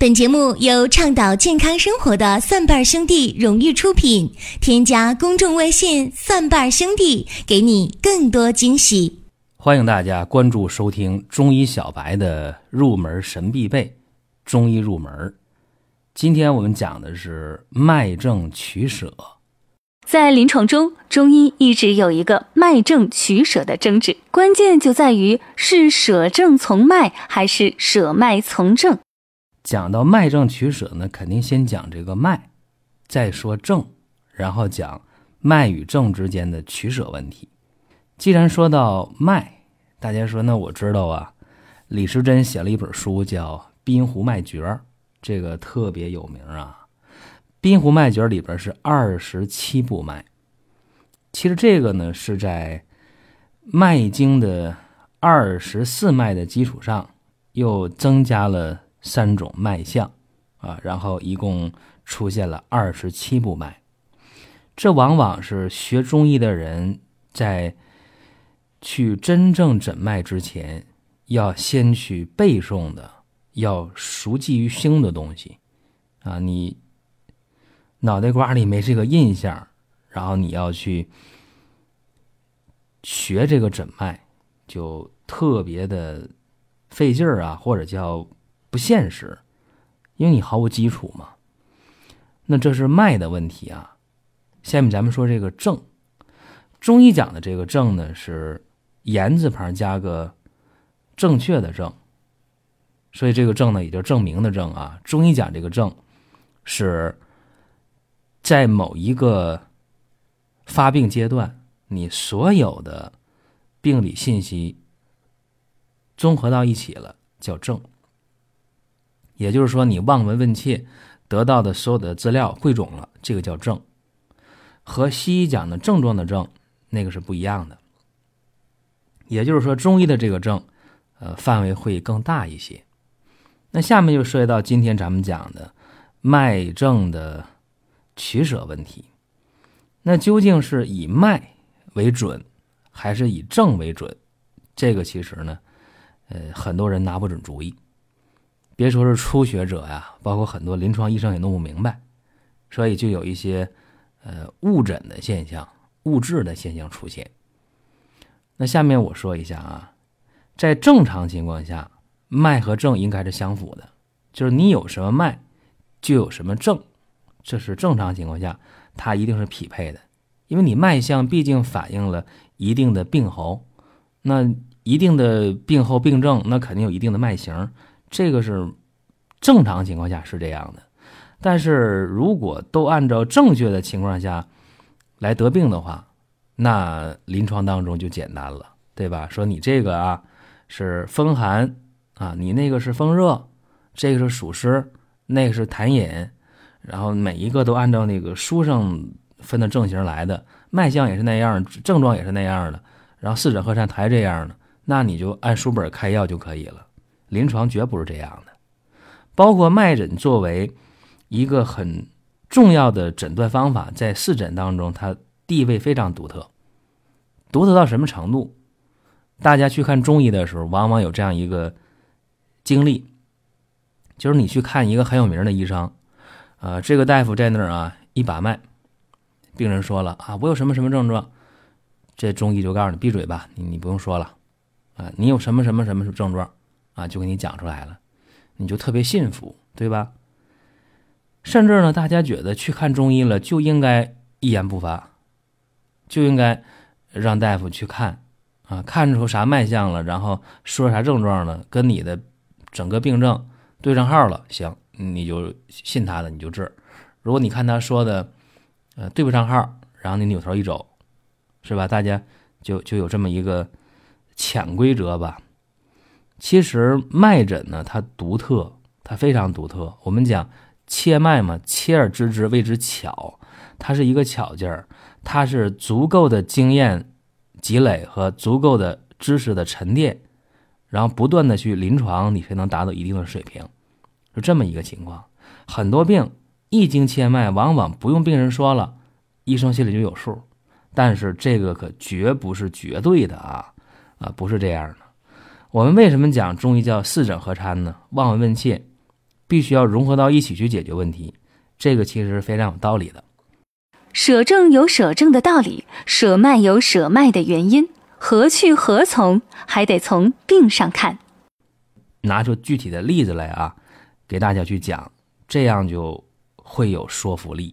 本节目由倡导健康生活的蒜瓣兄弟荣誉出品。添加公众微信“蒜瓣兄弟”，给你更多惊喜。欢迎大家关注收听中医小白的入门神必备中医入门。今天我们讲的是脉证取舍。在临床中，中医一直有一个脉证取舍的争执，关键就在于是舍证从脉，还是舍脉从证。讲到脉证取舍呢，肯定先讲这个脉，再说证，然后讲脉与证之间的取舍问题。既然说到脉，大家说那我知道啊，李时珍写了一本书叫《滨湖脉诀》，这个特别有名啊。《滨湖脉诀》里边是二十七部脉，其实这个呢是在《脉经》的二十四脉的基础上又增加了。三种脉象，啊，然后一共出现了二十七部脉，这往往是学中医的人在去真正诊脉之前要先去背诵的，要熟记于心的东西，啊，你脑袋瓜里没这个印象，然后你要去学这个诊脉，就特别的费劲儿啊，或者叫。不现实，因为你毫无基础嘛。那这是脉的问题啊。下面咱们说这个证，中医讲的这个证呢是言字旁加个正确的正，所以这个证呢也就证明的证啊。中医讲这个证是在某一个发病阶段，你所有的病理信息综合到一起了，叫证。也就是说，你望闻问切得到的所有的资料汇总了，这个叫症，和西医讲的症状的症那个是不一样的。也就是说，中医的这个症，呃，范围会更大一些。那下面就涉及到今天咱们讲的脉症的取舍问题。那究竟是以脉为准，还是以症为准？这个其实呢，呃，很多人拿不准主意。别说是初学者呀，包括很多临床医生也弄不明白，所以就有一些呃误诊的现象、误治的现象出现。那下面我说一下啊，在正常情况下，脉和症应该是相符的，就是你有什么脉，就有什么症，这是正常情况下它一定是匹配的，因为你脉象毕竟反映了一定的病候，那一定的病候病症，那肯定有一定的脉型。这个是正常情况下是这样的，但是如果都按照正确的情况下来得病的话，那临床当中就简单了，对吧？说你这个啊是风寒啊，你那个是风热，这个是暑湿，那个是痰饮，然后每一个都按照那个书上分的症型来的，脉象也是那样，症状也是那样的，然后四诊合参还这样的，那你就按书本开药就可以了。临床绝不是这样的，包括脉诊作为一个很重要的诊断方法，在四诊当中，它地位非常独特。独特到什么程度？大家去看中医的时候，往往有这样一个经历，就是你去看一个很有名的医生，啊，这个大夫在那儿啊，一把脉，病人说了啊，我有什么什么症状，这中医就告诉你闭嘴吧，你你不用说了，啊，你有什么什么什么症状？啊，就给你讲出来了，你就特别信服，对吧？甚至呢，大家觉得去看中医了就应该一言不发，就应该让大夫去看啊，看出啥脉象了，然后说啥症状了，跟你的整个病症对上号了，行，你就信他的，你就治。如果你看他说的呃对不上号，然后你扭头一走，是吧？大家就就有这么一个潜规则吧。其实脉诊呢，它独特，它非常独特。我们讲切脉嘛，切而知之谓之巧，它是一个巧劲儿，它是足够的经验积累和足够的知识的沉淀，然后不断的去临床，你才能达到一定的水平，是这么一个情况。很多病一经切脉，往往不用病人说了，医生心里就有数。但是这个可绝不是绝对的啊，啊，不是这样的。我们为什么讲中医叫四诊合参呢？望闻问切，必须要融合到一起去解决问题，这个其实是非常有道理的。舍正有舍正的道理，舍脉有舍脉的原因，何去何从，还得从病上看。拿出具体的例子来啊，给大家去讲，这样就会有说服力。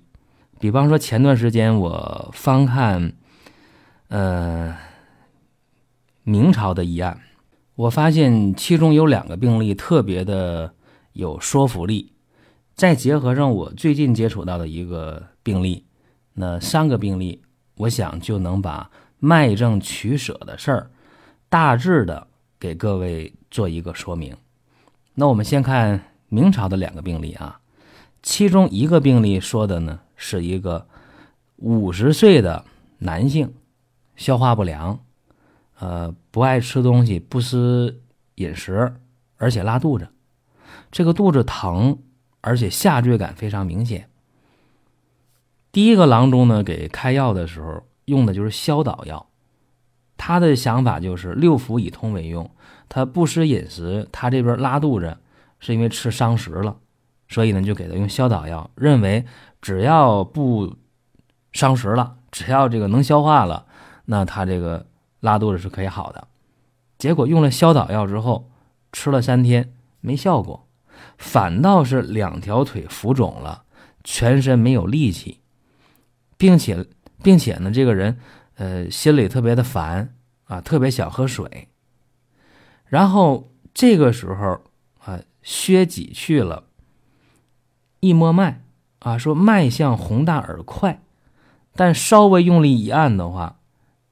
比方说，前段时间我翻看，呃，明朝的医案，我发现其中有两个病例特别的有说服力。再结合上我最近接触到的一个病例。那三个病例，我想就能把脉证取舍的事儿，大致的给各位做一个说明。那我们先看明朝的两个病例啊，其中一个病例说的呢是一个五十岁的男性，消化不良，呃，不爱吃东西，不思饮食，而且拉肚子，这个肚子疼，而且下坠感非常明显。第一个郎中呢，给开药的时候用的就是消导药，他的想法就是六腑以通为用。他不思饮食，他这边拉肚子是因为吃伤食了，所以呢就给他用消导药，认为只要不伤食了，只要这个能消化了，那他这个拉肚子是可以好的。结果用了消导药之后，吃了三天没效果，反倒是两条腿浮肿了，全身没有力气。并且，并且呢，这个人，呃，心里特别的烦啊，特别想喝水。然后这个时候啊，薛己去了，一摸脉啊，说脉象宏大而快，但稍微用力一按的话，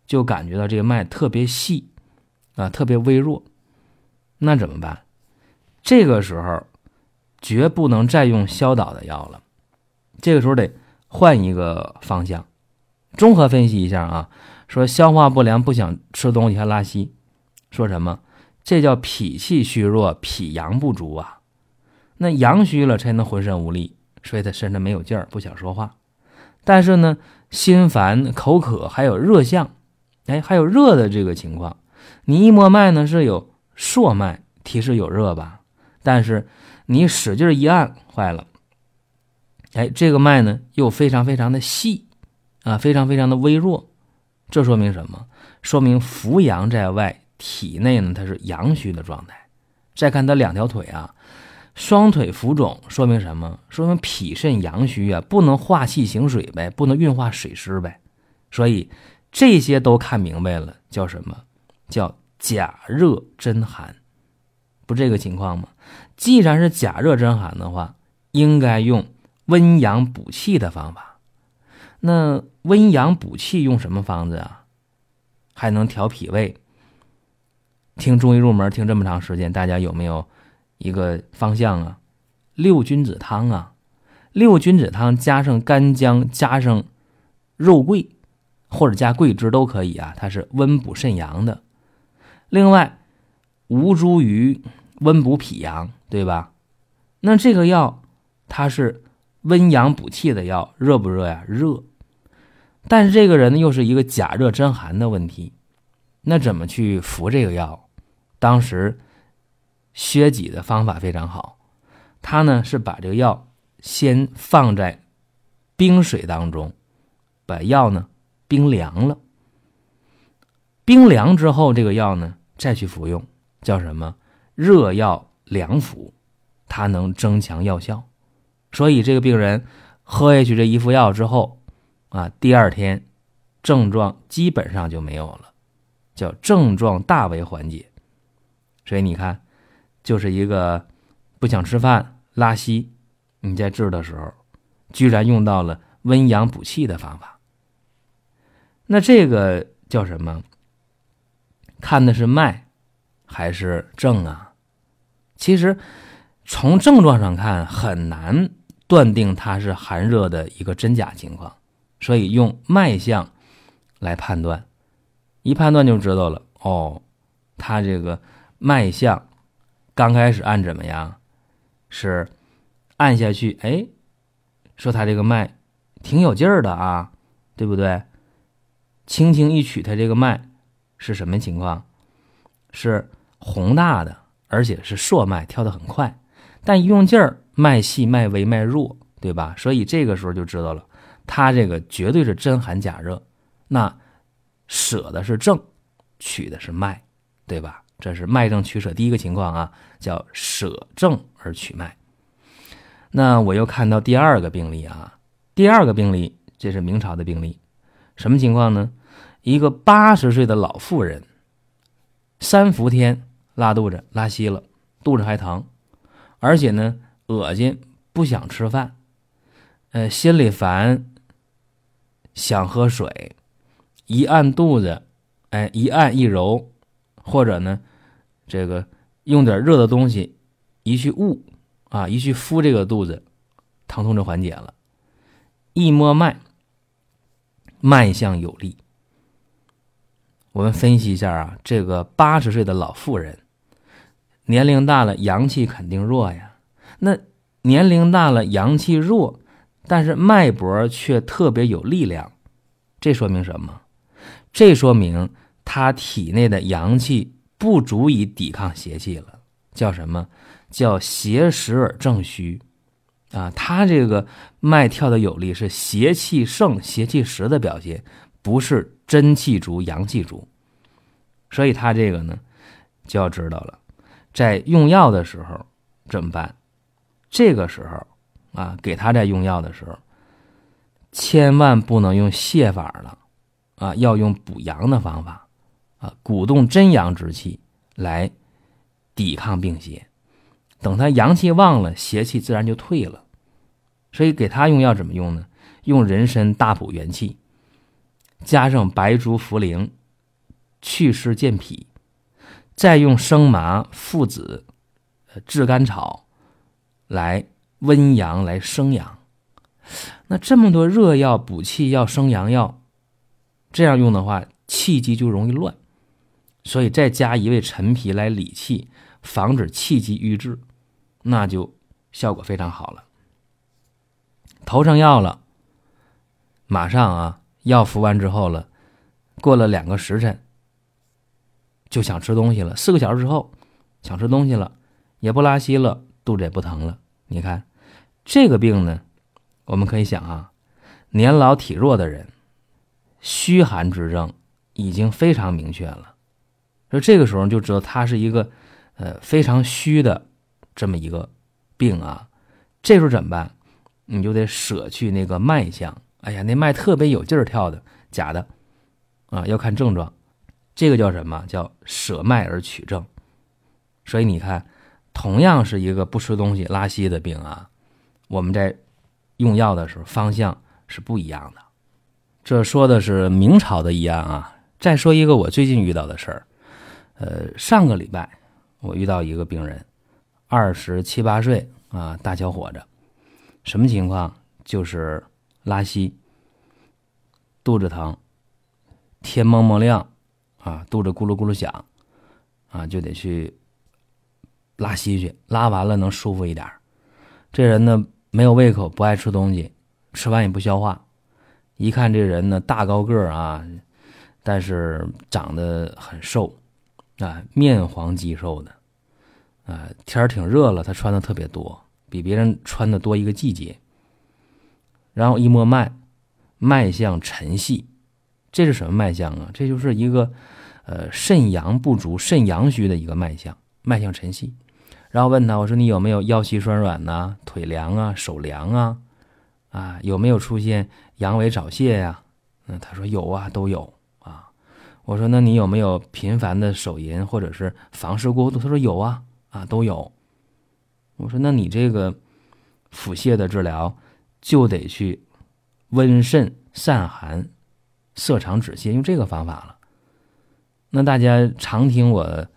就感觉到这个脉特别细啊，特别微弱。那怎么办？这个时候绝不能再用消导的药了，这个时候得。换一个方向，综合分析一下啊，说消化不良不想吃东西还拉稀，说什么？这叫脾气虚弱，脾阳不足啊。那阳虚了才能浑身无力，所以他身上没有劲儿，不想说话。但是呢，心烦口渴，还有热象，哎，还有热的这个情况。你一摸脉呢，是有朔脉，提示有热吧？但是你使劲一按，坏了。哎，这个脉呢又非常非常的细，啊，非常非常的微弱，这说明什么？说明扶阳在外，体内呢它是阳虚的状态。再看他两条腿啊，双腿浮肿，说明什么？说明脾肾阳虚啊，不能化气行水呗，不能运化水湿呗。所以这些都看明白了，叫什么？叫假热真寒，不这个情况吗？既然是假热真寒的话，应该用。温阳补气的方法，那温阳补气用什么方子啊？还能调脾胃？听中医入门听这么长时间，大家有没有一个方向啊？六君子汤啊，六君子汤加上干姜，加上肉桂，或者加桂枝都可以啊。它是温补肾阳的。另外，吴茱萸温补脾阳，对吧？那这个药它是。温阳补气的药热不热呀？热，但是这个人呢又是一个假热真寒的问题，那怎么去服这个药？当时薛己的方法非常好，他呢是把这个药先放在冰水当中，把药呢冰凉了，冰凉之后这个药呢再去服用，叫什么？热药凉服，它能增强药效。所以这个病人喝下去这一副药之后，啊，第二天症状基本上就没有了，叫症状大为缓解。所以你看，就是一个不想吃饭、拉稀，你在治的时候，居然用到了温阳补气的方法。那这个叫什么？看的是脉还是症啊？其实从症状上看很难。断定它是寒热的一个真假情况，所以用脉象来判断，一判断就知道了。哦，他这个脉象刚开始按怎么样？是按下去，哎，说他这个脉挺有劲儿的啊，对不对？轻轻一取，他这个脉是什么情况？是宏大的，而且是硕脉，跳得很快。但一用劲儿，脉细、脉微、脉弱，对吧？所以这个时候就知道了，他这个绝对是真寒假热。那舍的是正，取的是脉，对吧？这是脉正取舍第一个情况啊，叫舍正而取脉。那我又看到第二个病例啊，第二个病例，这是明朝的病例，什么情况呢？一个八十岁的老妇人，三伏天拉肚子，拉稀了，肚子还疼，而且呢，恶心，不想吃饭，呃，心里烦，想喝水，一按肚子，哎，一按一揉。或者呢，这个用点热的东西，一去捂啊，一去敷这个肚子，疼痛就缓解了。一摸脉，脉象有力。我们分析一下啊，这个八十岁的老妇人，年龄大了，阳气肯定弱呀。那年龄大了，阳气弱，但是脉搏却特别有力量，这说明什么？这说明。他体内的阳气不足以抵抗邪气了，叫什么？叫邪实而正虚，啊，他这个脉跳的有力是邪气盛、邪气实的表现，不是真气足、阳气足。所以他这个呢，就要知道了，在用药的时候怎么办？这个时候啊，给他在用药的时候，千万不能用泻法了，啊，要用补阳的方法。啊鼓动真阳之气来抵抗病邪，等他阳气旺了，邪气自然就退了。所以给他用药怎么用呢？用人参大补元气，加上白术、茯苓祛湿健脾，再用生麻、附子、呃炙甘草来温阳、来生阳。那这么多热药、补气药、生阳药，这样用的话，气机就容易乱。所以再加一味陈皮来理气，防止气机瘀滞，那就效果非常好了。头上药了，马上啊，药服完之后了，过了两个时辰，就想吃东西了。四个小时之后，想吃东西了，也不拉稀了，肚子也不疼了。你看这个病呢，我们可以想啊，年老体弱的人，虚寒之症已经非常明确了。说这个时候就知道他是一个，呃，非常虚的这么一个病啊。这时候怎么办？你就得舍去那个脉象。哎呀，那脉特别有劲儿跳的，假的啊！要看症状，这个叫什么？叫舍脉而取症。所以你看，同样是一个不吃东西拉稀的病啊，我们在用药的时候方向是不一样的。这说的是明朝的医案啊。再说一个我最近遇到的事儿。呃，上个礼拜我遇到一个病人，二十七八岁啊，大小伙子，什么情况？就是拉稀，肚子疼，天蒙蒙亮啊，肚子咕噜咕噜响啊，就得去拉稀去，拉完了能舒服一点。这人呢没有胃口，不爱吃东西，吃完也不消化。一看这人呢大高个儿啊，但是长得很瘦。啊，面黄肌瘦的，啊，天儿挺热了，他穿的特别多，比别人穿的多一个季节。然后一摸脉，脉象沉细，这是什么脉象啊？这就是一个，呃，肾阳不足、肾阳虚的一个脉象，脉象沉细。然后问他，我说你有没有腰膝酸软呐、腿凉啊、手凉啊？啊，有没有出现阳痿早泄呀？嗯，他说有啊，都有啊。我说：“那你有没有频繁的手淫或者是房事过度？”他说：“有啊，啊都有。”我说：“那你这个腹泻的治疗就得去温肾散寒、涩肠止泻，用这个方法了。”那大家常听我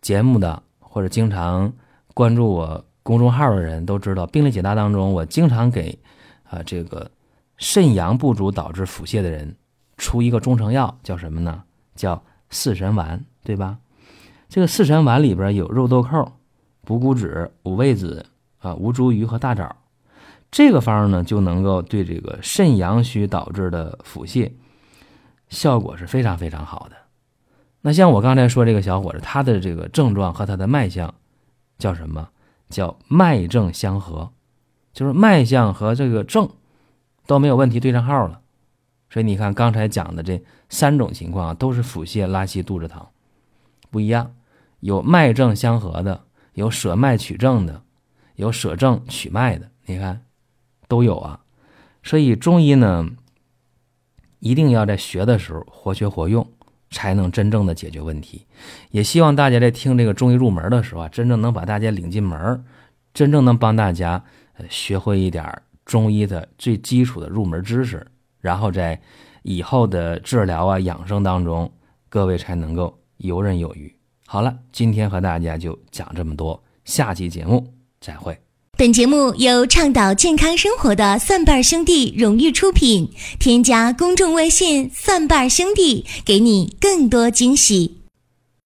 节目的或者经常关注我公众号的人都知道，病例解答当中，我经常给啊这个肾阳不足导致腹泻的人。出一个中成药叫什么呢？叫四神丸，对吧？这个四神丸里边有肉豆蔻、补骨脂、五味子啊、吴茱萸和大枣。这个方呢就能够对这个肾阳虚导致的腹泻效果是非常非常好的。那像我刚才说这个小伙子，他的这个症状和他的脉象叫什么？叫脉症相合，就是脉象和这个症都没有问题，对上号了。所以你看刚才讲的这三种情况啊，都是腹泻、拉稀、肚子疼，不一样。有脉症相合的，有舍脉取正的，有舍正取脉的，你看都有啊。所以中医呢，一定要在学的时候活学活用，才能真正的解决问题。也希望大家在听这个中医入门的时候啊，真正能把大家领进门真正能帮大家学会一点中医的最基础的入门知识，然后在以后的治疗啊养生当中，各位才能够游刃有余。好了，今天和大家就讲这么多，下期节目再会。本节目由倡导健康生活的蒜瓣兄弟荣誉出品，添加公众微信“蒜瓣兄弟”，给你更多惊喜。